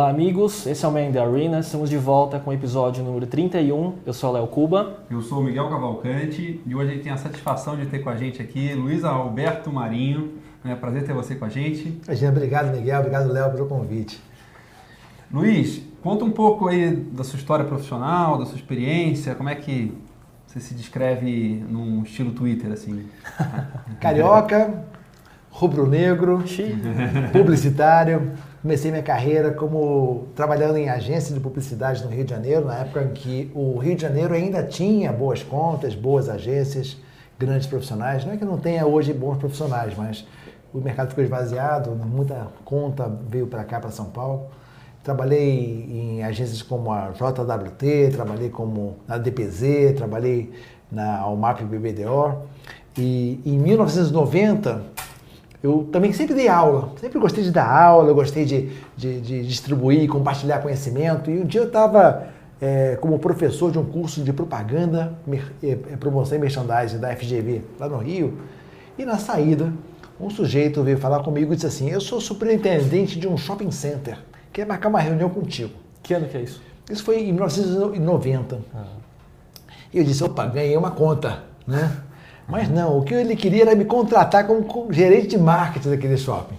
Olá, amigos. Esse é o Man in the Arena. Estamos de volta com o episódio número 31. Eu sou o Léo Cuba. Eu sou o Miguel Cavalcante e hoje a gente tem a satisfação de ter com a gente aqui Luiz Alberto Marinho. É um prazer ter você com a gente. Obrigado, Miguel. Obrigado, Léo, pelo convite. Luiz, conta um pouco aí da sua história profissional, da sua experiência, como é que você se descreve num estilo Twitter, assim? Carioca, rubro-negro, publicitário. Comecei minha carreira como trabalhando em agência de publicidade no Rio de Janeiro, na época em que o Rio de Janeiro ainda tinha boas contas, boas agências, grandes profissionais. Não é que não tenha hoje bons profissionais, mas o mercado ficou esvaziado, muita conta veio para cá, para São Paulo. Trabalhei em agências como a JWT, trabalhei como na DPZ, trabalhei na Almap BBDO. E em 1990, eu também sempre dei aula, sempre gostei de dar aula, gostei de, de, de distribuir, compartilhar conhecimento. E um dia eu estava é, como professor de um curso de propaganda, é, é, promoção e merchandising da FGV, lá no Rio, e na saída, um sujeito veio falar comigo e disse assim: Eu sou superintendente de um shopping center, quer marcar uma reunião contigo. Que ano que é isso? Isso foi em 1990. Ah. E eu disse: opa, ganhei uma conta, né? Mas não, o que ele queria era me contratar como gerente de marketing daquele shopping.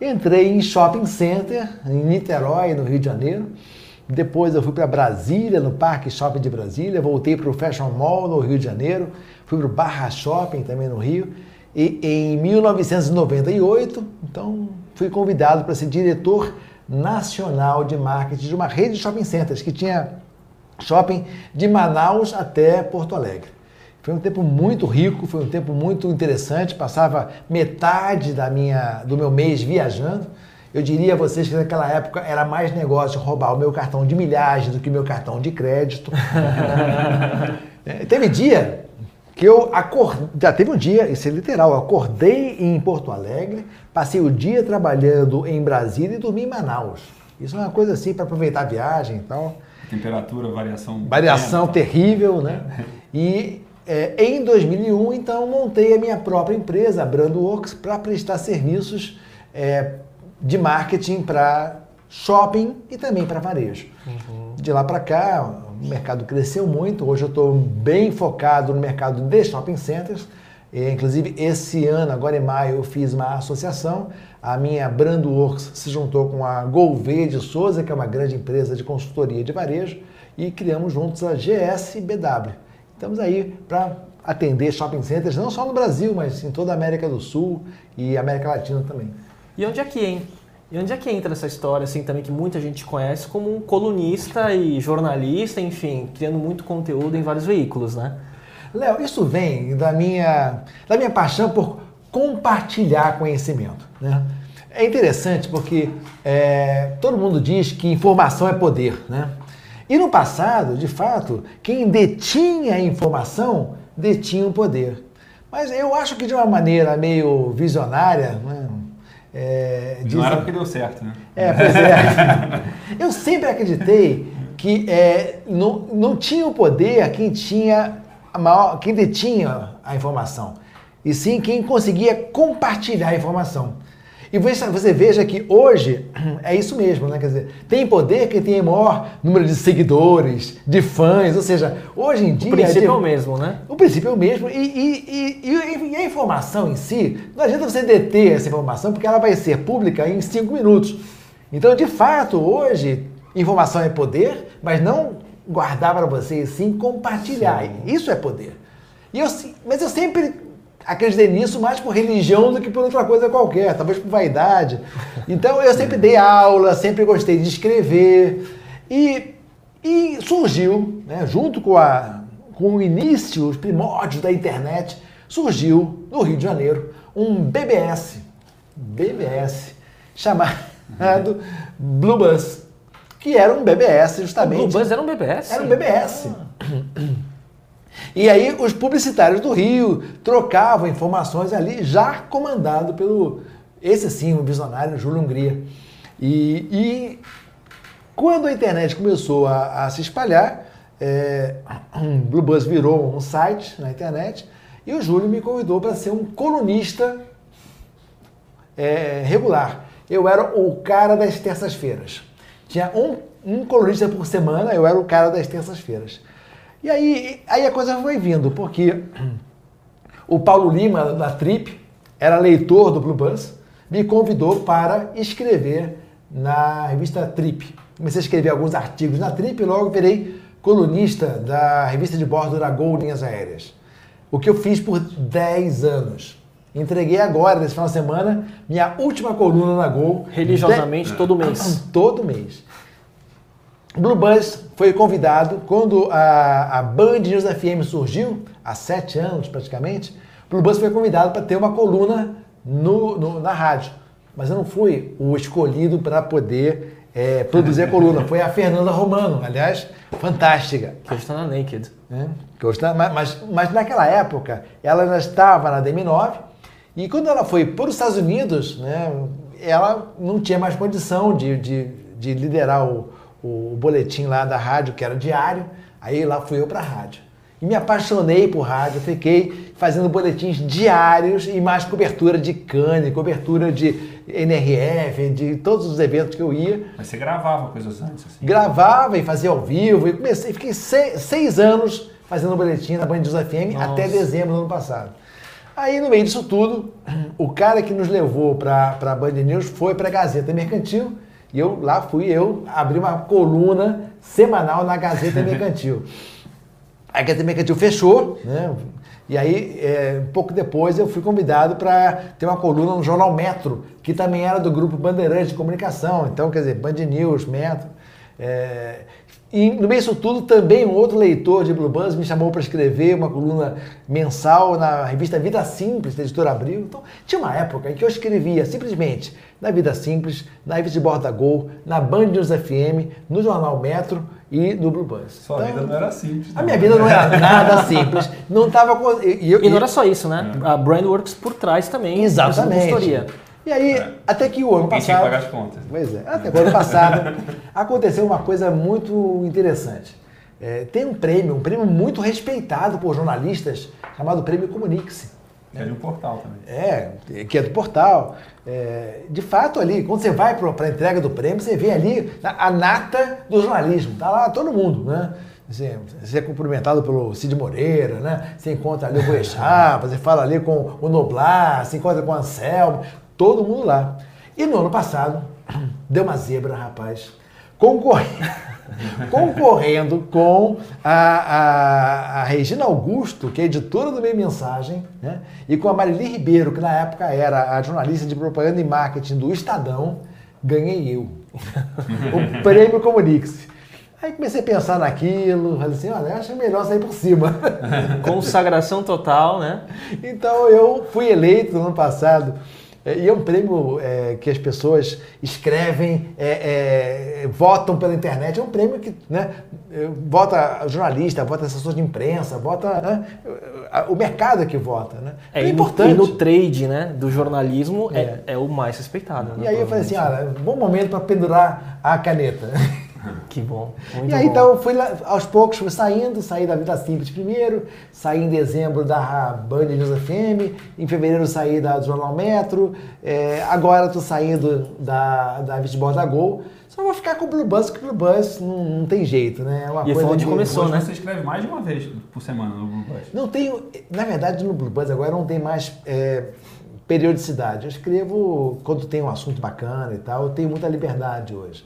Entrei em shopping center, em Niterói, no Rio de Janeiro. Depois eu fui para Brasília, no Parque Shopping de Brasília. Voltei para o Fashion Mall, no Rio de Janeiro. Fui para o Barra Shopping, também no Rio. E em 1998, então, fui convidado para ser diretor nacional de marketing de uma rede de shopping centers que tinha shopping de Manaus até Porto Alegre. Foi um tempo muito rico, foi um tempo muito interessante. Passava metade da minha, do meu mês viajando. Eu diria a vocês que naquela época era mais negócio roubar o meu cartão de milhagem do que o meu cartão de crédito. é, teve dia que eu acordei, já teve um dia, isso é literal, eu acordei em Porto Alegre, passei o dia trabalhando em Brasília e dormi em Manaus. Isso é uma coisa assim para aproveitar a viagem e tal. Temperatura, variação. Variação terrível, né? E é, em 2001, então, montei a minha própria empresa, a Brandworks, para prestar serviços é, de marketing para shopping e também para varejo. Uhum. De lá para cá, o mercado cresceu muito. Hoje eu estou bem focado no mercado de shopping centers. E, inclusive, esse ano, agora em maio, eu fiz uma associação. A minha Brandworks se juntou com a Gouveia de Souza, que é uma grande empresa de consultoria de varejo, e criamos juntos a GSBW. Estamos aí para atender shopping centers, não só no Brasil, mas em toda a América do Sul e América Latina também. E onde é que, hein? E onde é que entra essa história, assim, também que muita gente conhece como um colunista e jornalista, enfim, criando muito conteúdo em vários veículos, né? Léo, isso vem da minha, da minha paixão por compartilhar conhecimento, né? É interessante porque é, todo mundo diz que informação é poder, né? E no passado, de fato, quem detinha a informação detinha o poder. Mas eu acho que de uma maneira meio visionária, né? É, Visionária porque deu certo, né? É, pois é. eu sempre acreditei que é, não, não tinha o poder quem tinha a maior, quem detinha a informação, e sim quem conseguia compartilhar a informação. E você veja que hoje é isso mesmo, né? Quer dizer, tem poder quem tem maior número de seguidores, de fãs, ou seja, hoje em dia. O princípio é o mesmo, né? O princípio é o mesmo. E, e, e, e, a informação em si, não adianta você deter essa informação, porque ela vai ser pública em cinco minutos. Então, de fato, hoje, informação é poder, mas não guardar para você, sim compartilhar. Sim. Isso é poder. E eu, mas eu sempre acreditei nisso mais por religião do que por outra coisa qualquer, talvez por vaidade. Então eu sempre dei aula, sempre gostei de escrever. E, e surgiu, né, junto com, a, com o início, os primórdios da internet, surgiu no Rio de Janeiro um BBS, BBS, chamado Blue Bus, que era um BBS justamente. O Blue Bus era um BBS? Era um BBS. Ah. E aí os publicitários do Rio trocavam informações ali, já comandado pelo, esse sim, o visionário Júlio Hungria. E, e quando a internet começou a, a se espalhar, é, Blue Buzz virou um site na internet e o Júlio me convidou para ser um colunista é, regular. Eu era o cara das terças-feiras. Tinha um, um colunista por semana, eu era o cara das terças-feiras. E aí, aí a coisa foi vindo, porque o Paulo Lima, da Trip, era leitor do Blue Bus, me convidou para escrever na revista Trip. Comecei a escrever alguns artigos na Trip e logo virei colunista da revista de bordo da Gol Linhas Aéreas. O que eu fiz por 10 anos. Entreguei agora, nesse final de semana, minha última coluna na Gol. Religiosamente, de... todo mês. Todo mês. Blue Bus foi convidado, quando a, a Band News FM surgiu, há sete anos praticamente, Blue Bus foi convidado para ter uma coluna no, no, na rádio. Mas eu não fui o escolhido para poder é, produzir a coluna. Foi a Fernanda Romano, aliás, fantástica. Que hoje está na Naked. É, que hoje tá, mas, mas naquela época, ela ainda estava na DM9 e quando ela foi para os Estados Unidos, né, ela não tinha mais condição de, de, de liderar o, o boletim lá da rádio, que era diário. Aí lá fui eu para a rádio. E me apaixonei por rádio, fiquei fazendo boletins diários e mais cobertura de Cannes, cobertura de NRF, de todos os eventos que eu ia. Mas você gravava coisas antes? Assim. Gravava e fazia ao vivo. E comecei, fiquei seis, seis anos fazendo boletim na Band News FM Nossa. até dezembro do ano passado. Aí, no meio disso tudo, o cara que nos levou para a Band News foi para a Gazeta Mercantil e eu lá fui eu abrir uma coluna semanal na Gazeta Mercantil. A Gazeta Mercantil fechou, né? E aí, é, um pouco depois, eu fui convidado para ter uma coluna no Jornal Metro, que também era do grupo Bandeirante de Comunicação. Então, quer dizer, Band News, Metro. É, e no meio disso tudo, também um outro leitor de Blue Buzz me chamou para escrever uma coluna mensal na revista Vida Simples, da editora Abril. Então, tinha uma época em que eu escrevia simplesmente na Vida Simples, na revista de Borda Gol, na Band News FM, no Jornal Metro e no Blue Buzz. Sua então, vida não era simples. Não. A minha vida não era nada simples. Não tava e, e, e não era só isso, né? É. A Brandworks por trás também. Exatamente. E aí, é. até que o ano passado. Tinha que pagar as contas. Pois é, até o ano passado aconteceu uma coisa muito interessante. É, tem um prêmio, um prêmio muito respeitado por jornalistas, chamado Prêmio Comunique-se. Que é de um portal também. É, que é do portal. É, de fato, ali, quando você vai para a entrega do prêmio, você vê ali a nata do jornalismo. Tá lá todo mundo, né? Você, você é cumprimentado pelo Cid Moreira, né? Você encontra ali o Boechat, você fala ali com o Noblar, se encontra com o Anselmo, todo mundo lá. E no ano passado, deu uma zebra, rapaz, concorrendo, concorrendo com a, a, a, Regina Augusto, que é editora do Meio Mensagem, né? e com a Marili Ribeiro, que na época era a jornalista de propaganda e marketing do Estadão, ganhei eu. o prêmio Comunique-se. Aí comecei a pensar naquilo, falei assim, olha, acho melhor sair por cima. Consagração total, né? Então eu fui eleito no ano passado é, e é um prêmio é, que as pessoas escrevem, é, é, votam pela internet. É um prêmio que né, vota jornalista, vota assessor de imprensa, vota né, o mercado é que vota. Né? É, é importante. E no, trade né, do jornalismo é, é, o mais respeitado. Né, e aí eu falei assim, olha, bom momento para pendurar a caneta. Que bom. e aí, bom. então, fui lá, aos poucos, fui saindo, saí da Vida Simples primeiro, saí em dezembro da Band News FM, em fevereiro saí da Jornal Metro, é, agora estou saindo da, da Vitbol da Gol. Só vou ficar com o Blue Buzz, porque o Blue Buzz não, não tem jeito, né? É uma e coisa foi onde que, começou, né? Você escreve mais de uma vez por semana no Blue Buzz? Não tenho, na verdade, no Blue Buzz agora não tem mais... É, periodicidade. Eu escrevo quando tem um assunto bacana e tal, eu tenho muita liberdade hoje.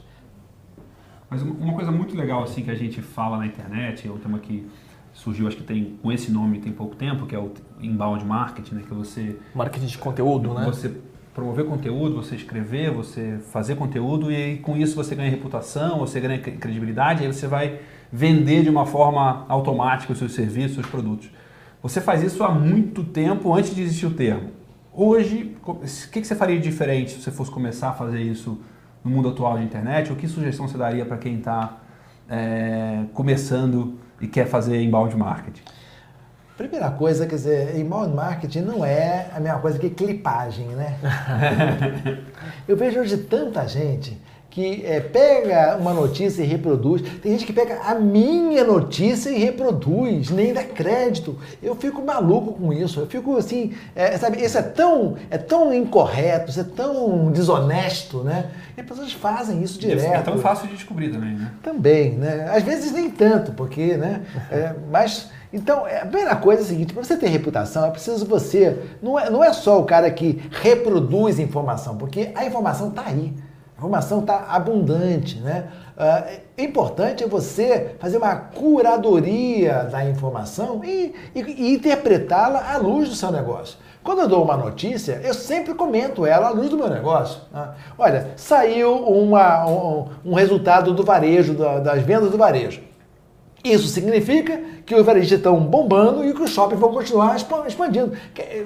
Mas uma coisa muito legal assim que a gente fala na internet, é um tema que surgiu, acho que tem com esse nome tem pouco tempo, que é o inbound marketing, né, que você marketing de conteúdo, né? Você promover conteúdo, você escrever, você fazer conteúdo e com isso você ganha reputação, você ganha credibilidade, aí você vai vender de uma forma automática os seus serviços, os seus produtos. Você faz isso há muito tempo antes de existir o termo. Hoje, o que você faria de diferente se você fosse começar a fazer isso no mundo atual de internet? Ou que sugestão você daria para quem está é, começando e quer fazer inbound marketing? Primeira coisa, quer dizer, inbound marketing não é a mesma coisa que clipagem, né? Eu vejo hoje tanta gente que é, pega uma notícia e reproduz. Tem gente que pega a minha notícia e reproduz, nem dá crédito. Eu fico maluco com isso. Eu fico assim, é, sabe, isso é tão, é tão incorreto, isso é tão desonesto, né? E as pessoas fazem isso direto. É tão fácil de descobrir também, né? Também, né? Às vezes nem tanto, porque, né? É, mas então, é, a primeira coisa é a seguinte: para você ter reputação, é preciso você. Não é, não é só o cara que reproduz informação, porque a informação está aí. Informação está abundante. Né? Uh, importante é você fazer uma curadoria da informação e, e, e interpretá-la à luz do seu negócio. Quando eu dou uma notícia, eu sempre comento ela à luz do meu negócio. Né? Olha, saiu uma, um, um, resultado do varejo, da, das vendas do varejo. Isso significa que os varejistas estão bombando e que os shoppings vão continuar expandindo.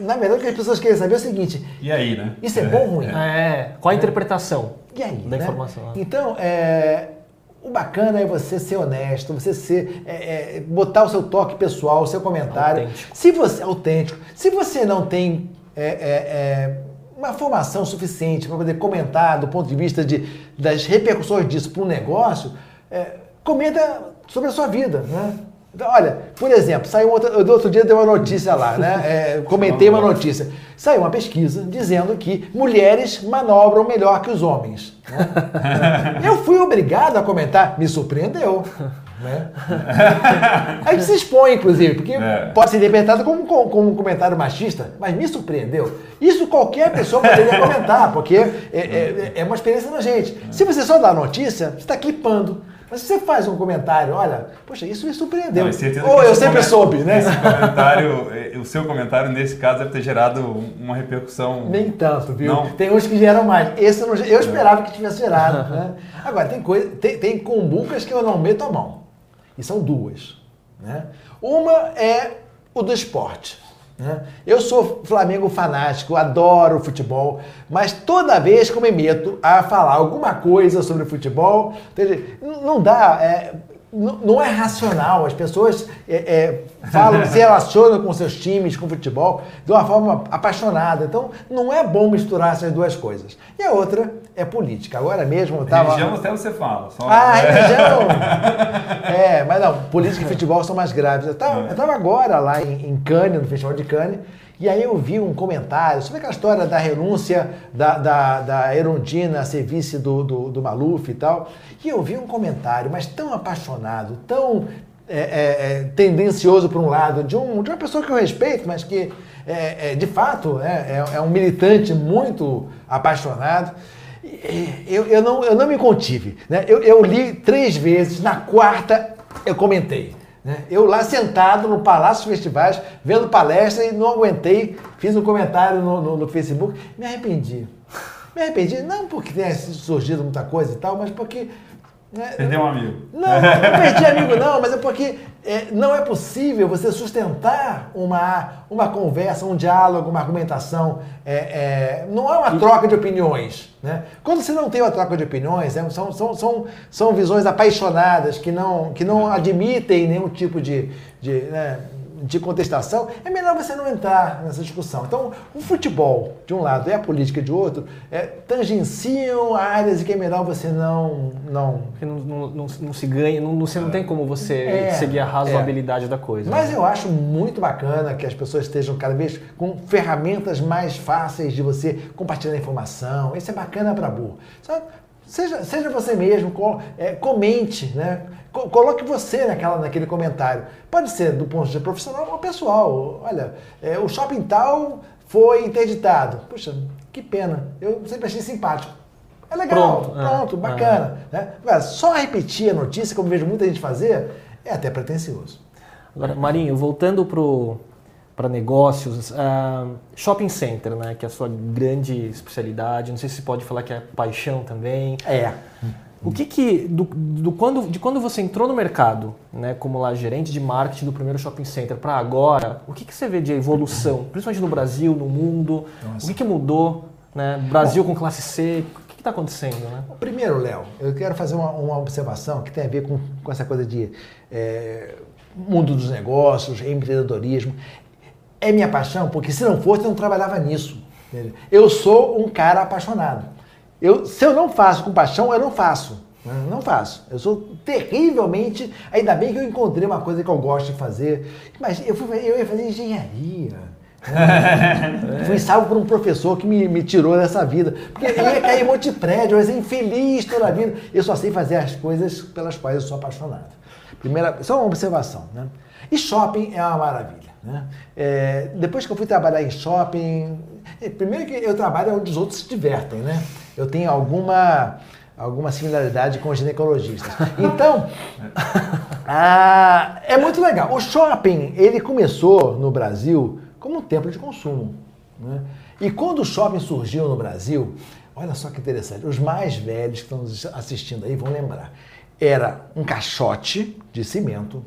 Na verdade, o que as pessoas querem saber é o seguinte: e aí, né? Isso é bom ou ruim? É, qual a interpretação e aí, da né? informação? Então, é, o bacana é você ser honesto, você ser, é, é, botar o seu toque pessoal, o seu comentário. Autêntico. Se você autêntico. Se você não tem é, é, é uma formação suficiente para poder comentar do ponto de vista de, das repercussões disso para o negócio, comenta sobre a sua vida, né? Então, olha, por exemplo, saiu outro, outro dia deu uma notícia lá, né? É, comentei uma notícia. Saiu uma pesquisa dizendo que mulheres manobram melhor que os homens. Né? Eu fui obrigado a comentar, me surpreendeu. Né? A gente se expõe, inclusive, porque é. pode ser interpretado como, como, um comentário machista, mas me surpreendeu. Isso qualquer pessoa poderia comentar, porque é, é, é uma experiência da gente. Se você só dá notícia, você está clipando. Mas você faz um comentário, olha, poxa, isso me surpreendeu. Não, Ou eu sempre soube, né? Esse comentário, eh, o seu comentário nesse caso deve ter gerado uma repercussão. Nem tanto, viu? Não. Tem uns que geram mais. Esse eu, não, eu esperava que tivesse gerado. né? Agora, tem, coisa, tem, tem cumbucas que eu não meto a mão. E são duas. Né? Uma é o do esporte. Né? Eu sou Flamengo fanático, adoro futebol, mas toda vez que eu me meto a falar alguma coisa sobre futebol, não dá. É, não é racional. As pessoas é, é, falam, se relacionam com seus times, com futebol, de uma forma apaixonada. Então, não é bom misturar essas duas coisas. E a outra é política. Agora mesmo eu tava... Religião até você fala. Só... Ah, religião! é, mas não, política e futebol são mais graves. Eu estava agora lá em, em Cannes, no Festival de Cannes, e aí eu vi um comentário sobre aquela história da renúncia da, da, da Erundina a ser vice do, do, do Maluf e tal. E eu vi um comentário, mas tão apaixonado, tão é, é, é tendencioso para um lado, de, um, de uma pessoa que eu respeito, mas que é, é de fato é, é, um militante muito apaixonado. Eu, eu, não, eu não me contive. Né? Eu, eu li três vezes, na quarta eu comentei. Né? Eu lá sentado no Palácio Festivais, vendo palestra e não aguentei, fiz um comentário no, no, no Facebook, me arrependi. Me arrependi, não porque tenha surgido muita coisa e tal, mas porque né? Perdeu um amigo. Não, não perdi amigo não, mas é porque é, não é possível você sustentar uma, uma conversa, um diálogo, uma argumentação. É, é, não é uma troca de opiniões. Né? Quando você não tem uma troca de opiniões, é, são, são, são, são visões apaixonadas que não, que não admitem nenhum tipo de, de né, de contestação, é melhor você não entrar nessa discussão. Então, o futebol, de um lado, e a política de outro, é, tangenciam áreas em que é melhor você não. Não, não, não, não, não se ganha, não, você não tem como você é, seguir a razoabilidade é. da coisa. Mas né? eu acho muito bacana que as pessoas estejam cada vez com ferramentas mais fáceis de você compartilhar informação. Isso é bacana para burro. Seja, seja você mesmo, é, comente, né? Coloque você naquela, naquele comentário. Pode ser do ponto de vista profissional ou pessoal. Olha, é, o shopping tal foi interditado. Puxa, que pena. Eu sempre achei simpático. É legal, pronto, pronto é, bacana. É. Né? Agora, só repetir a notícia, como vejo muita gente fazer, é até pretencioso. Agora, Marinho, voltando para negócios, uh, shopping center, né, que é a sua grande especialidade, não sei se pode falar que é paixão também. É. O que que, do, do, quando, de quando você entrou no mercado, né, como lá gerente de marketing do primeiro shopping center para agora, o que, que você vê de evolução, principalmente no Brasil, no mundo? Nossa. O que, que mudou? Né? Brasil Bom, com classe C, o que está acontecendo? Né? Primeiro, Léo, eu quero fazer uma, uma, observação que tem a ver com, com essa coisa de é, mundo dos negócios, empreendedorismo. É minha paixão, porque se não fosse, eu não trabalhava nisso. Eu sou um cara apaixonado. Eu, se eu não faço com paixão, eu não faço. Né? Não faço. Eu sou terrivelmente. Ainda bem que eu encontrei uma coisa que eu gosto de fazer. Mas eu, fui, eu ia fazer engenharia. Né? Fui salvo por um professor que me, me tirou dessa vida. Porque eu ia cair em um monte de prédio, eu ia ser infeliz toda a vida. Eu só sei fazer as coisas pelas quais eu sou apaixonado. Primeira, só uma observação. Né? E shopping é uma maravilha. Né? É, depois que eu fui trabalhar em shopping, é, primeiro que eu trabalho onde os outros se divertem, né? Eu tenho alguma alguma similaridade com os ginecologistas. Então, ah, é muito legal. O shopping, ele começou no Brasil como um templo de consumo. Né? E quando o shopping surgiu no Brasil, olha só que interessante, os mais velhos que estão assistindo aí vão lembrar. Era um caixote de cimento,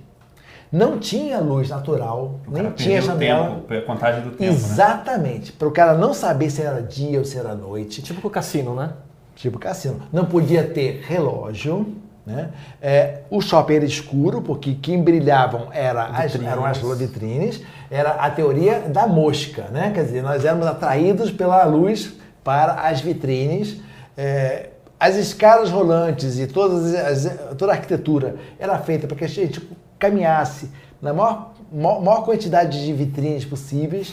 não tinha luz natural, o nem tinha janela. Tempo, a contagem do tempo. Né? Exatamente. Né? Para o cara não saber se era dia ou se era noite. Tipo o cassino, né? Tipo cassino. Não podia ter relógio. Né? É, o shopping era escuro, porque quem brilhavam era as, eram as vitrines. Era a teoria da mosca. Né? Quer dizer, nós éramos atraídos pela luz para as vitrines. É, as escadas rolantes e todas as, toda a arquitetura era feita para que a gente caminhasse na maior, maior quantidade de vitrines possíveis.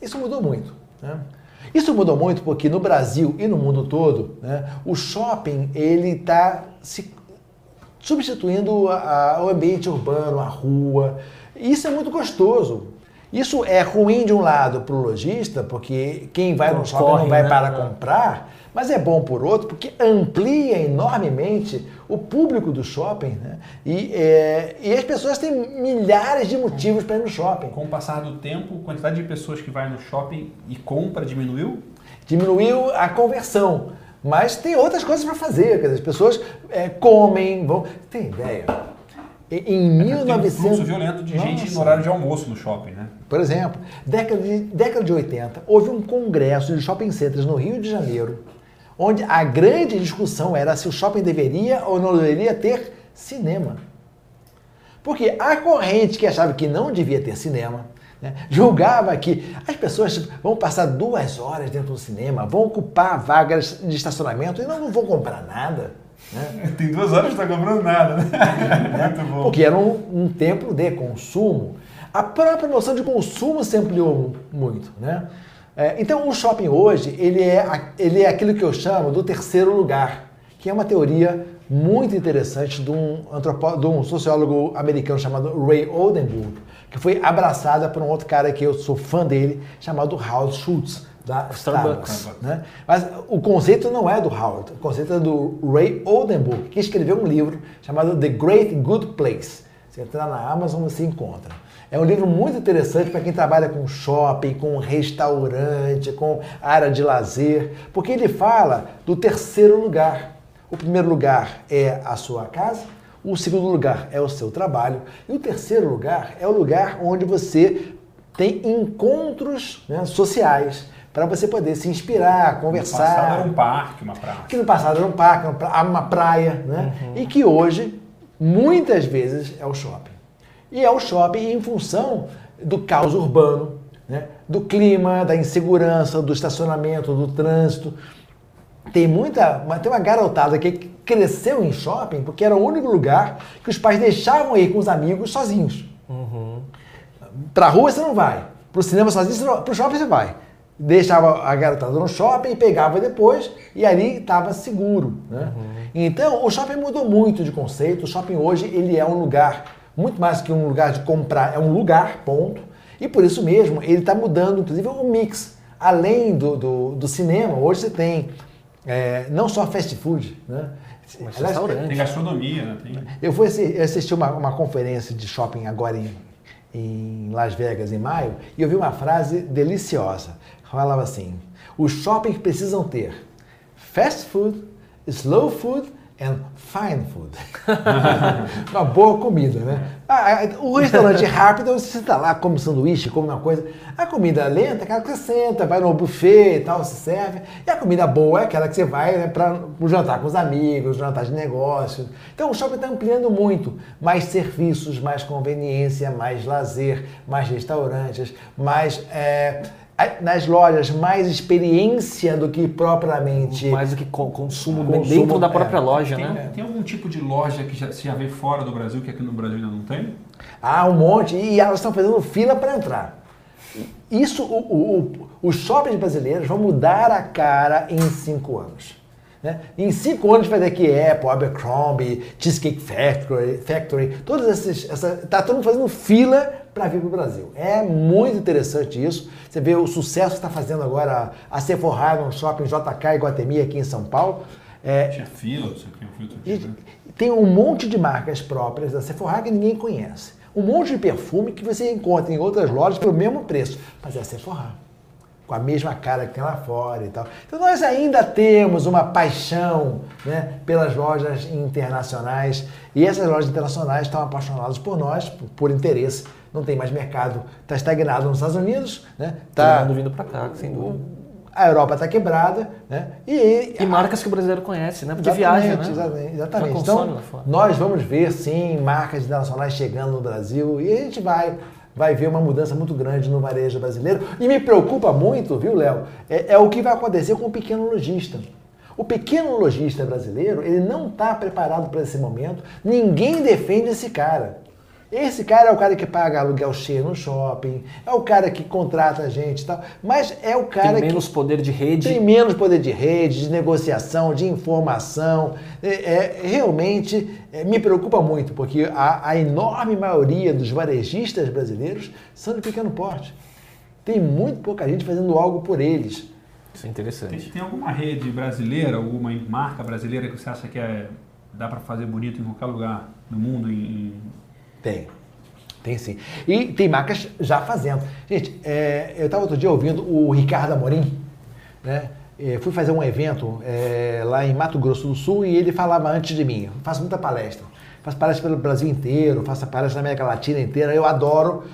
Isso mudou muito. Né? Isso mudou muito porque no Brasil e no mundo todo, né, o shopping ele está se substituindo a, a, o ambiente urbano, a rua. Isso é muito gostoso. Isso é ruim de um lado para o lojista, porque quem vai no shopping corre, não vai né? para comprar, mas é bom por outro, porque amplia enormemente o público do shopping, né? E, é, e as pessoas têm milhares de motivos para ir no shopping. Com o passar do tempo, a quantidade de pessoas que vai no shopping e compra diminuiu? Diminuiu a conversão. Mas tem outras coisas para fazer. Quer dizer, as pessoas é, comem, vão. Tem ideia? Em 1900. Tem um fluxo violento de Nossa. gente no horário de almoço no shopping, né? Por exemplo, década de, década de 80, houve um congresso de shopping centers no Rio de Janeiro onde a grande discussão era se o shopping deveria ou não deveria ter cinema. Porque a corrente que achava que não devia ter cinema, né, julgava que as pessoas vão passar duas horas dentro do cinema, vão ocupar vagas de estacionamento e não vão comprar nada. Né? Tem duas horas que não está comprando nada, né? Muito bom. Porque era um, um tempo de consumo. A própria noção de consumo se ampliou muito. Né? É, então, o shopping hoje, ele é, ele é aquilo que eu chamo do terceiro lugar, que é uma teoria muito interessante de um, de um sociólogo americano chamado Ray Oldenburg, que foi abraçada por um outro cara que eu sou fã dele, chamado Howard Schultz, da Starbucks. Starbucks né? Mas o conceito não é do Howard, o conceito é do Ray Oldenburg, que escreveu um livro chamado The Great Good Place. Você entrar na Amazon, você encontra. É um livro muito interessante para quem trabalha com shopping, com restaurante, com área de lazer, porque ele fala do terceiro lugar. O primeiro lugar é a sua casa, o segundo lugar é o seu trabalho e o terceiro lugar é o lugar onde você tem encontros né, sociais para você poder se inspirar, conversar. No passado era um parque, uma praia. Que no passado era um parque, uma praia, né? Uhum. E que hoje, muitas vezes, é o shopping. E é o shopping em função do caos urbano, né? do clima, da insegurança, do estacionamento, do trânsito. Tem muita, tem uma garotada que cresceu em shopping porque era o único lugar que os pais deixavam ir com os amigos sozinhos. Uhum. Pra rua você não vai, pro cinema sozinho, pro shopping você vai. Deixava a garotada no shopping, pegava depois e ali estava seguro. Né? Uhum. Então o shopping mudou muito de conceito. O shopping hoje ele é um lugar muito mais que um lugar de comprar, é um lugar, ponto. E por isso mesmo, ele está mudando, inclusive, o mix. Além do, do, do cinema, hoje você tem é, não só fast food, né? Mas Aliás, tem gastronomia, né? Tem... Eu fui assistir, assistir uma, uma conferência de shopping agora em, em Las Vegas, em maio, e eu vi uma frase deliciosa. Falava assim: os shoppings precisam ter fast food, slow food and fine food. uma boa comida, né? Ah, o restaurante rápido, você está lá, come sanduíche, come uma coisa. A comida lenta é aquela que você senta, vai no buffet e tal, se serve. E a comida boa é aquela que você vai né, para o jantar com os amigos, jantar de negócio. Então o shopping está ampliando muito. Mais serviços, mais conveniência, mais lazer, mais restaurantes, mais... É, nas lojas mais experiência do que propriamente. Mais do que consumo, consumo dentro da própria é. loja, tem, né? Tem algum tipo de loja que já, já vê fora do Brasil que aqui no Brasil ainda não tem? Ah, um monte. E elas estão fazendo fila para entrar. Isso, o, o, o, os shoppings brasileiros vão mudar a cara em cinco anos. Né? Em cinco anos vai ter que Apple, Abercrombie, Cheesecake Factory, Factory todas essas. Essa, tá todo mundo fazendo fila para vir para o Brasil. É muito interessante isso. Você vê o sucesso que está fazendo agora a Sephora no shopping JK e Guatemi aqui em São Paulo. É, Tinha fila, que, né? Tem um monte de marcas próprias da Sephora que ninguém conhece. Um monte de perfume que você encontra em outras lojas pelo mesmo preço. Mas é a Sephora com a mesma cara que tem lá fora e tal. Então nós ainda temos uma paixão né, pelas lojas internacionais e essas lojas internacionais estão apaixonadas por nós, por, por interesse. Não tem mais mercado, está estagnado nos Estados Unidos, né? Tá vindo para cá, sem dúvida. A Europa está quebrada, né? E, e marcas que o brasileiro conhece, né? Porque viaja, né? Exatamente. exatamente. Então, nós vamos ver, sim, marcas internacionais chegando no Brasil e a gente vai vai ver uma mudança muito grande no varejo brasileiro. E me preocupa muito, viu, Léo? É, é, o que vai acontecer com o pequeno lojista. O pequeno lojista brasileiro, ele não está preparado para esse momento. Ninguém defende esse cara. Esse cara é o cara que paga aluguel cheio no shopping, é o cara que contrata a gente e tal, mas é o cara tem menos que poder de rede. Tem menos poder de rede, de negociação, de informação. É, é realmente é, me preocupa muito, porque a, a enorme maioria dos varejistas brasileiros são de pequeno porte. Tem muito pouca gente fazendo algo por eles. Isso é interessante. Tem, tem alguma rede brasileira, alguma marca brasileira que você acha que é, dá para fazer bonito em qualquer lugar no mundo, em, tem. Tem sim. E tem marcas já fazendo. Gente, é, eu estava outro dia ouvindo o Ricardo Amorim, né? Eu fui fazer um evento é, lá em Mato Grosso do Sul e ele falava antes de mim. Eu faço muita palestra. Faço palestra pelo Brasil inteiro, faço palestra na América Latina inteira. Eu adoro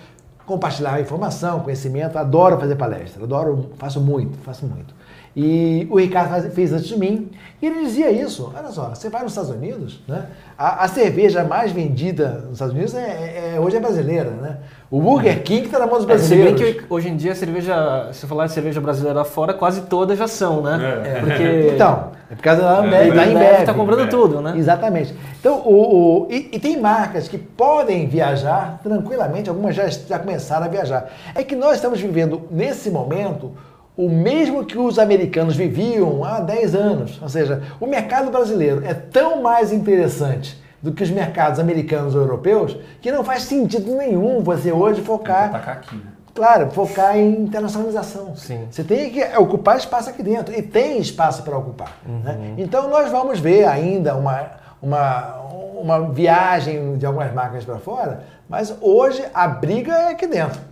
compartilhar informação, conhecimento, adoro fazer palestra. Adoro, faço muito, faço muito. E o Ricardo fez antes de mim, e ele dizia isso. Olha só, você vai nos Estados Unidos, né? A, a cerveja mais vendida nos Estados Unidos é, é, é hoje é brasileira, né? O Burger King está na mão dos brasileiros. É, se bem que hoje em dia a cerveja, se falar de cerveja brasileira fora, quase todas já são, né? É. Porque... Então, é por causa da Ambev, é, da Ambev. está comprando tudo, né? Exatamente. Então, o, o e, e, tem marcas que podem viajar tranquilamente, algumas já, já começaram a viajar. É que nós estamos vivendo, nesse momento, o mesmo que os americanos viviam há 10 anos. Ou seja, o mercado brasileiro é tão mais interessante do que os mercados americanos ou europeus que não faz sentido nenhum você hoje focar. Aqui, né? Claro, focar em internacionalização. Sim. Você tem que ocupar espaço aqui dentro e tem espaço para ocupar. Uhum. Né? Então nós vamos ver ainda uma, uma, uma viagem de algumas marcas para fora, mas hoje a briga é aqui dentro.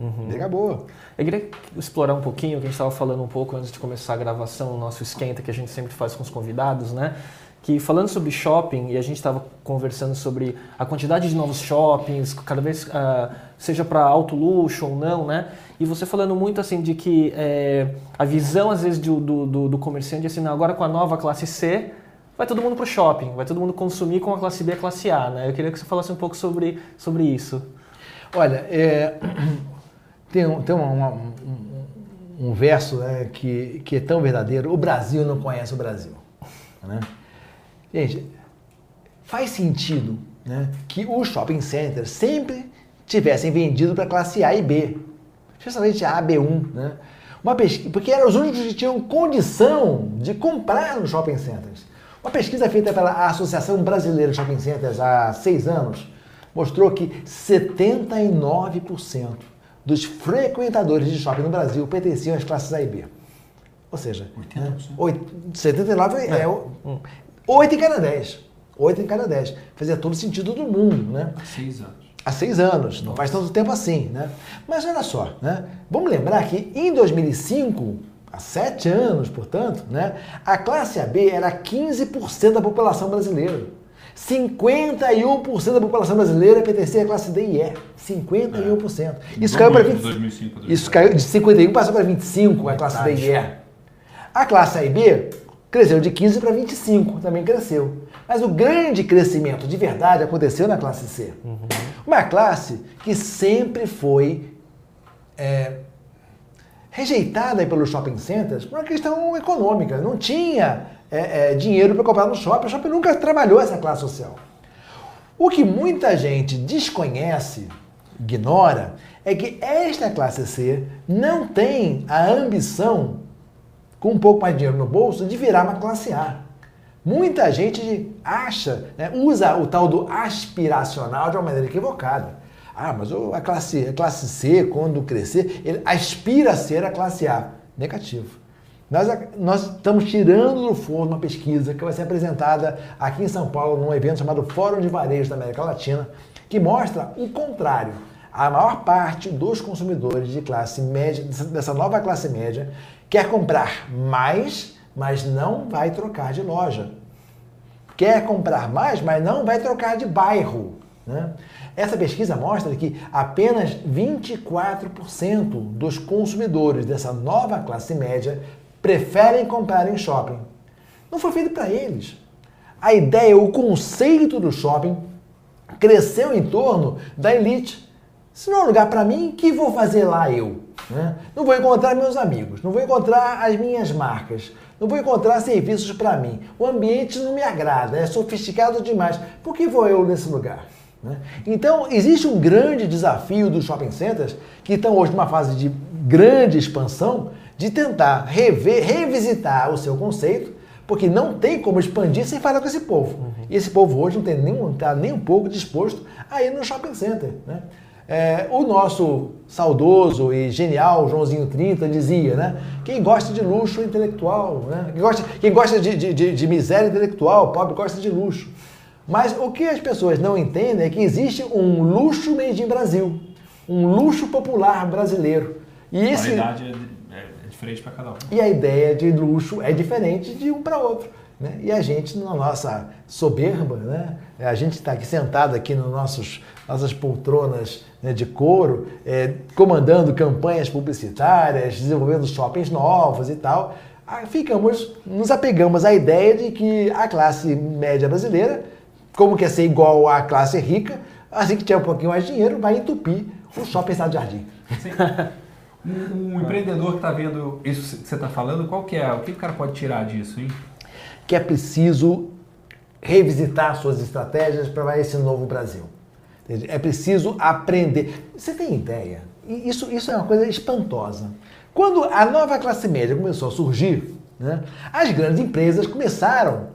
Uhum. Briga boa. Eu queria explorar um pouquinho o que a gente estava falando um pouco antes de começar a gravação, o nosso esquenta que a gente sempre faz com os convidados, né? Que falando sobre shopping, e a gente estava conversando sobre a quantidade de novos shoppings, cada vez, uh, seja para alto luxo ou não, né? E você falando muito assim de que é, a visão, às vezes, do, do, do comerciante é assim, não, agora com a nova classe C, vai todo mundo para o shopping, vai todo mundo consumir com a classe B e a classe A, né? Eu queria que você falasse um pouco sobre, sobre isso. Olha, é, tem, um, tem uma, uma, um, um, verso né, que, que é tão verdadeiro: o Brasil não conhece o Brasil. Né? Gente, faz sentido né, que os shopping centers sempre tivessem vendido para classe A e B, especialmente A, B1. Né? Uma pesquisa, porque eram os únicos que tinham condição de comprar nos shopping centers. Uma pesquisa feita pela Associação Brasileira de Shopping Centers há seis anos mostrou que 79% dos frequentadores de shopping no Brasil pertenciam às classes A e B. Ou seja, 80%. 8, 79 é, é 8 em cada 10. 8 em cada 10. Fazia todo sentido do mundo, né? Há seis anos. Há seis anos, não faz tanto tempo assim, né? Mas olha só, né? Vamos lembrar que em 2005, há sete anos, portanto, né? A classe AB era 15% da população brasileira. 51% da população brasileira pertencia à classe D e E. 51%. É. Isso caiu para 20. Isso caiu de 51 passou para 25 a classe D e E. A classe A e B cresceu de 15 para 25, também cresceu. Mas o grande crescimento de verdade aconteceu na classe C. Uhum. Uma classe que sempre foi é, rejeitada pelos shopping centers por uma questão econômica. Não tinha é, é, dinheiro para comprar no shopping. O shopping nunca trabalhou essa classe social. O que muita gente desconhece, ignora, é que esta classe C não tem a ambição, com um pouco mais de dinheiro no bolso, de virar uma classe A. Muita gente acha, né, usa o tal do aspiracional de uma maneira equivocada. Ah, mas a classe, a classe C, quando crescer, ele aspira a ser a classe A. Negativo. Nós, nós estamos tirando do forno uma pesquisa que vai ser apresentada aqui em São Paulo num evento chamado Fórum de Varejo da América Latina, que mostra o contrário. A maior parte dos consumidores de classe média, dessa nova classe média, quer comprar mais, mas não vai trocar de loja. Quer comprar mais, mas não vai trocar de bairro. Né? Essa pesquisa mostra que apenas 24% dos consumidores dessa nova classe média preferem comprar em shopping. Não foi feito para eles. A ideia, o conceito do shopping cresceu em torno da elite. Se não é um lugar para mim, que vou fazer lá eu? Né? Não vou encontrar meus amigos, não vou encontrar as minhas marcas, não vou encontrar serviços para mim. O ambiente não me agrada, é sofisticado demais. Por que vou eu nesse lugar? Né? Então, existe um grande desafio dos shopping centers, que estão hoje numa fase de grande expansão, de tentar rever, revisitar o seu conceito, porque não tem como expandir sem falar com esse povo. Uhum. E esse povo hoje não está nem, tá nem um pouco disposto a ir no shopping center. Né? É, o nosso saudoso e genial Joãozinho 30 dizia, né? Quem gosta de luxo é intelectual, né? Quem gosta, quem gosta de, de, de, de miséria intelectual, pobre gosta de luxo. Mas o que as pessoas não entendem é que existe um luxo made in Brasil, um luxo popular brasileiro. E esse, diferente para cada um. E a ideia de luxo é diferente de um para outro. Né? E a gente, na nossa soberba, né? a gente está aqui sentado aqui nas nossos, nossas poltronas né, de couro, é, comandando campanhas publicitárias, desenvolvendo shoppings novos e tal, ficamos, nos apegamos à ideia de que a classe média brasileira, como quer ser igual à classe rica, assim que tiver um pouquinho mais de dinheiro, vai entupir o shopping Estado Jardim. Sim. Um, um empreendedor que está vendo isso que você está falando, qual que é? O que o cara pode tirar disso, hein? Que é preciso revisitar suas estratégias para esse novo Brasil. É preciso aprender. Você tem ideia? Isso, isso é uma coisa espantosa. Quando a nova classe média começou a surgir, né, as grandes empresas começaram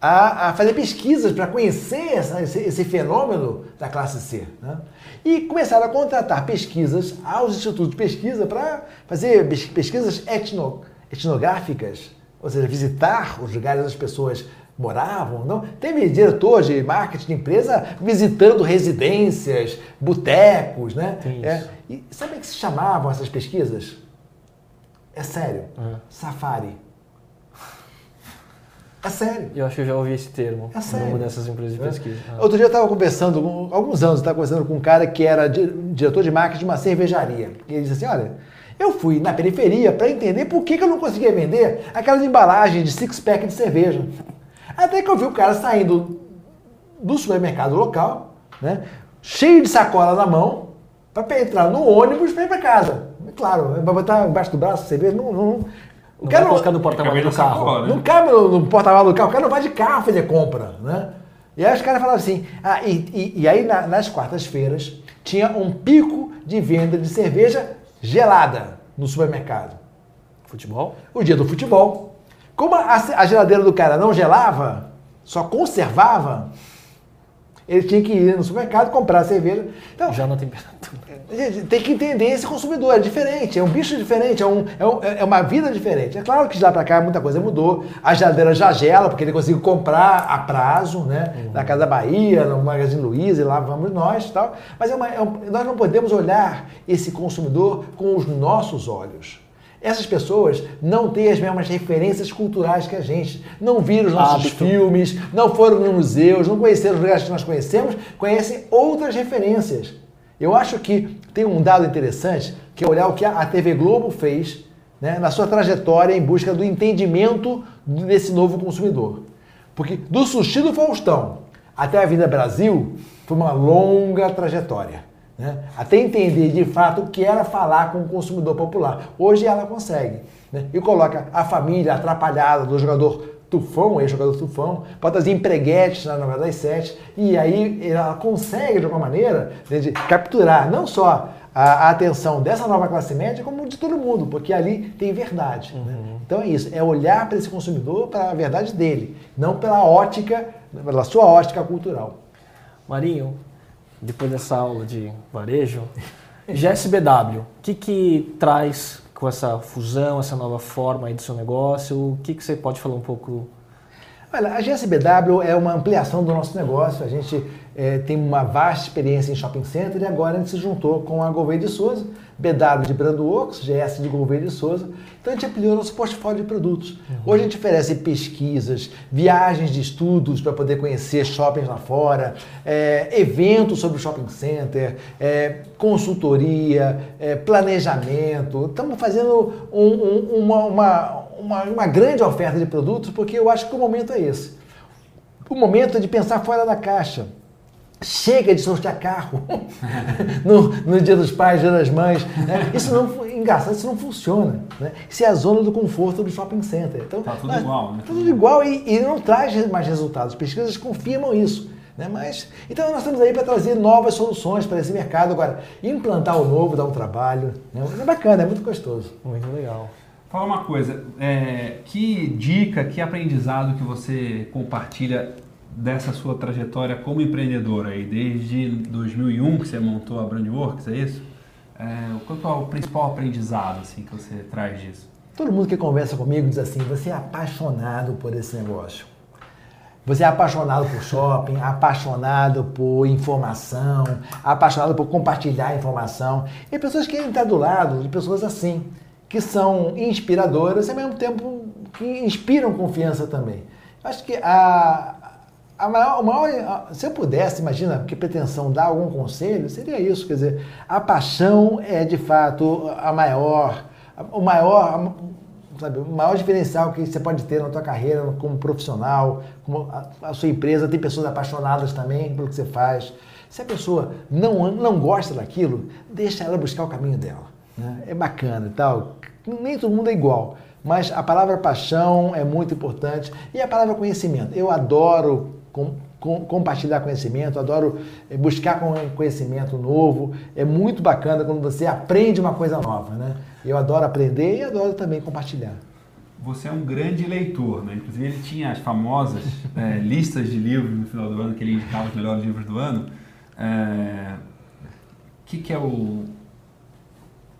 a, a fazer pesquisas para conhecer essa, esse, esse, fenômeno da classe C. Né? E começaram a contratar pesquisas aos institutos de pesquisa para fazer pesquisas etno, etnográficas, ou seja, visitar os lugares onde as pessoas moravam. Não? Teve diretor de marketing de empresa visitando residências, botecos. Né? É, e sabe o que se chamavam essas pesquisas? É sério, uhum. safari. É sério. Eu acho que eu já ouvi esse termo é sério. numa dessas empresas de é. pesquisa. Ah. Outro dia eu estava conversando, alguns anos, eu estava conversando com um cara que era diretor de marketing de uma cervejaria. E ele disse assim: olha, eu fui na periferia para entender por que, que eu não conseguia vender aquelas embalagens de six-pack de cerveja. Até que eu vi o cara saindo do supermercado local, né, cheio de sacola na mão, para entrar no ônibus para ir para casa. Claro, vai botar embaixo do braço cerveja, não, não, o cara não vai no porta-malas do carro. Né? Não cabe no, no porta-malas do carro. O cara não vai de carro fazer compra, né? E aí os caras falavam assim, ah, e, e, e aí na, nas quartas-feiras tinha um pico de venda de cerveja gelada no supermercado. Futebol? O dia do futebol. Como a, a geladeira do cara não gelava, só conservava, ele tinha que ir no supermercado comprar cerveja. Então, Já na temperatura. Tem que entender esse consumidor, é diferente, é um bicho diferente, é, um, é, um, é uma vida diferente. É claro que de lá para cá muita coisa mudou. A geladeira já gela, porque ele conseguiu comprar a prazo, né? Uhum. Na Casa Bahia, no Magazine Luiza, e lá vamos nós e tal. Mas é uma, é um, nós não podemos olhar esse consumidor com os nossos olhos. Essas pessoas não têm as mesmas referências culturais que a gente. Não viram os nossos Hábito. filmes, não foram nos museus, não conheceram os lugares que nós conhecemos, conhecem outras referências. Eu acho que tem um dado interessante, que é olhar o que a TV Globo fez né, na sua trajetória em busca do entendimento desse novo consumidor. Porque do sushi do Faustão até a Vida Brasil foi uma longa trajetória. Né? Até entender de fato o que era falar com o consumidor popular. Hoje ela consegue. Né? E coloca a família atrapalhada do jogador Tufão, ex-jogador Tufão, pode trazer empreguetes na novela das sete, e aí ela consegue, de alguma maneira, né, de capturar não só a, atenção dessa nova classe média, como de todo mundo, porque ali tem verdade. Né? Uhum. Né? Então é isso, é olhar para esse consumidor, para a verdade dele, não pela ótica, pela sua ótica cultural. Marinho, depois dessa aula de varejo, GSBW, o que, que traz com essa fusão, essa nova forma aí do seu negócio? O que, que você pode falar um pouco? Olha, a GSBW é uma ampliação do nosso negócio. A gente é, tem uma vasta experiência em shopping center e agora a gente se juntou com a Gouveia de Souza, BW de Brando Works, GS de Gouveia de Souza. Então a gente ampliou nosso portfólio de produtos. Uhum. Hoje a gente oferece pesquisas, viagens de estudos para poder conhecer shoppings lá fora, é, eventos sobre o shopping center, é, consultoria, planejamento. Estamos fazendo um, um, uma, uma, uma, uma grande oferta de produtos porque eu acho que o momento é esse. O momento é de pensar fora da caixa Chega de sortear carro no, no, dia dos pais, dia das mães. Né? Isso não engraçado, isso não funciona. Né? Isso é a zona do conforto do shopping center. Então, tá tudo igual, né? Tudo igual e, e, não traz mais resultados. Pesquisas confirmam isso. Né? Mas, então nós estamos aí para trazer novas soluções para esse mercado. Agora, implantar o novo dá um trabalho. Né? É bacana, é muito gostoso. Muito legal. Fala uma coisa, é, que dica, que aprendizado que você compartilha dessa sua trajetória como empreendedora aí, desde 2001 que você montou a Brandworks, é isso? É, qual é o principal aprendizado assim, que você traz disso? Todo mundo que conversa comigo diz assim, você é apaixonado por esse negócio. Você é apaixonado por shopping, apaixonado por informação, apaixonado por compartilhar informação. E pessoas que querem estar do lado de pessoas assim, que são inspiradoras e ao mesmo tempo que inspiram confiança também. Acho que a, a maior, a maior, se eu pudesse, imagina, que pretensão dar algum conselho, seria isso, quer dizer, a paixão é de fato a maior, o maior, sabe, o maior diferencial que você pode ter na tua carreira como profissional, como a, a sua empresa, tem pessoas apaixonadas também pelo que você faz. Se a pessoa não, não gosta daquilo, deixa ela buscar o caminho dela. Né? É bacana e tal. Nem todo mundo é igual. Mas a palavra paixão é muito importante e a palavra conhecimento. Eu adoro com, com, compartilhar conhecimento, adoro eh, buscar conhecimento novo. É muito bacana quando você aprende uma coisa nova, né? Eu adoro aprender e adoro também compartilhar. Você é um grande leitor, né? Inclusive ele tinha as famosas é, listas de livros no final do ano que ele indicava os melhores livros do ano. O é, que, que é o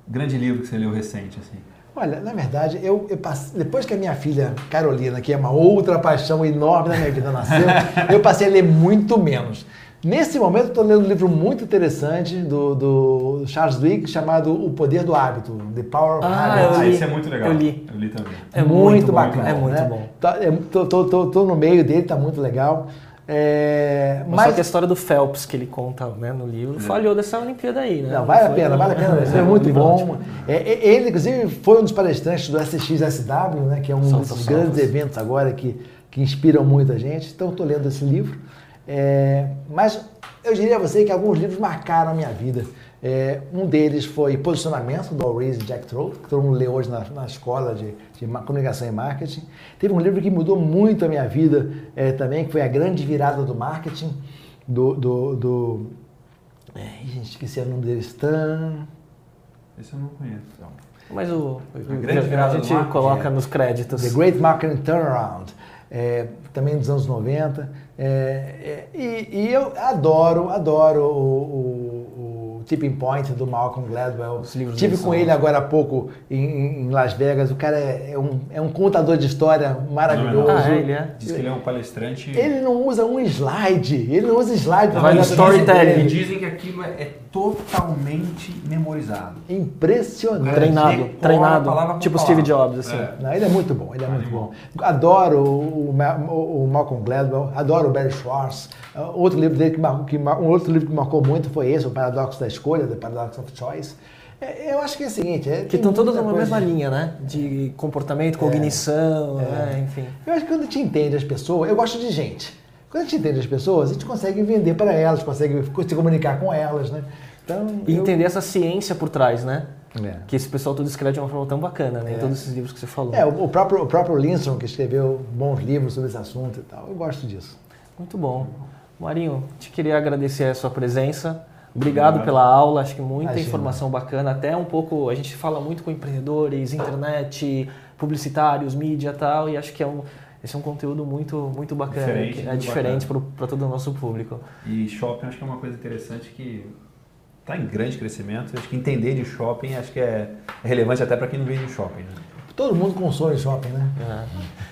grande livro que você leu recente, assim? Olha, na verdade, eu, eu passei, depois que a minha filha Carolina, que é uma outra paixão enorme na minha vida, nasceu, eu passei a ler muito menos. Nesse momento, estou lendo um livro muito interessante do, do Charles Duhigg chamado O Poder do Hábito, The Power of ah, Habit. Ah, esse é muito legal. Eu li. Eu li também. É muito, muito bacana. É muito né? bom. Estou tá, é, no meio dele, está muito legal. É, mas, mas só que a história do Phelps que ele conta né, no livro é. falhou dessa Olimpíada aí, né? Não, vale a pena, vale a pena. É, é muito bom. É, é, ele, inclusive, foi um dos palestrantes do SXSW, né, que é um dos grandes eventos agora que, que inspiram muita gente. Então, estou lendo esse livro. É, mas eu diria a você que alguns livros marcaram a minha vida. É, um deles foi Posicionamento, do Always Jack Trout, que todo mundo lê hoje na, na escola de, de, comunicação e marketing. Teve um livro que mudou muito a minha vida é, também, que foi A Grande Virada do Marketing, do. do, do é, gente, esqueci o nome dele, Stan. Esse eu não conheço. Não. Mas o, a, a gente coloca nos créditos. The Great Marketing Turnaround. É, também dos anos 90. É, é, e, e, eu adoro, adoro o, o Tipping Point do Malcolm Gladwell. Tive com ele agora há pouco em, em, Las Vegas. O cara é, é, um, é um contador de história maravilhoso. Ah, é, ele é. Diz que ele é um palestrante. Ele não usa um slide. Ele não usa slide para fazer storytelling. Dizem que aquilo é, é totalmente memorizado. Impressionante. Treinado, treinado. Tipo Steve Jobs, assim. É. Não, ele é muito bom, ele é muito bom. Adoro o, o, o, Malcolm Gladwell, adoro o Barry Schwartz. Outro livro dele que, marcou, que um outro livro que marcou muito foi esse, o Paradoxo da Escolha, The Paradox of Choice. É, eu acho que é o seguinte... É, que estão todas na mesma linha, né? De comportamento, é, cognição, é, né? enfim. Eu acho que quando a gente entende as pessoas... Eu gosto de gente. Quando a gente entende as pessoas, a gente consegue vender para elas, consegue se comunicar com elas, né? Então, E eu- entender essa ciência por trás, né? É. Que esse pessoal todo escreve de uma forma tão bacana, né? Em É. todos esses livros que você falou. É, o o próprio, o próprio Linson, que escreveu bons livros sobre esse assunto e tal. Eu gosto disso. Muito bom. Marinho, te queria agradecer a sua presença. Obrigado Obrigado. pela aula, acho que muita Imagina. informação bacana, até um pouco, a gente fala muito com empreendedores, internet, publicitários, mídia e tal, e acho que é um, esse é um conteúdo muito, muito bacana, Diferente, que é muito diferente para todo o nosso público. E shopping acho que é uma coisa interessante que está em grande crescimento. Acho que entender de shopping acho que é é relevante até para quem não vem de shopping. Né? Todo mundo consome shopping, né? É.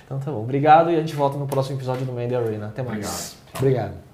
Então tá bom, obrigado e a gente volta no próximo episódio do Mandy Arena. Até mais. Obrigado. Obrigado.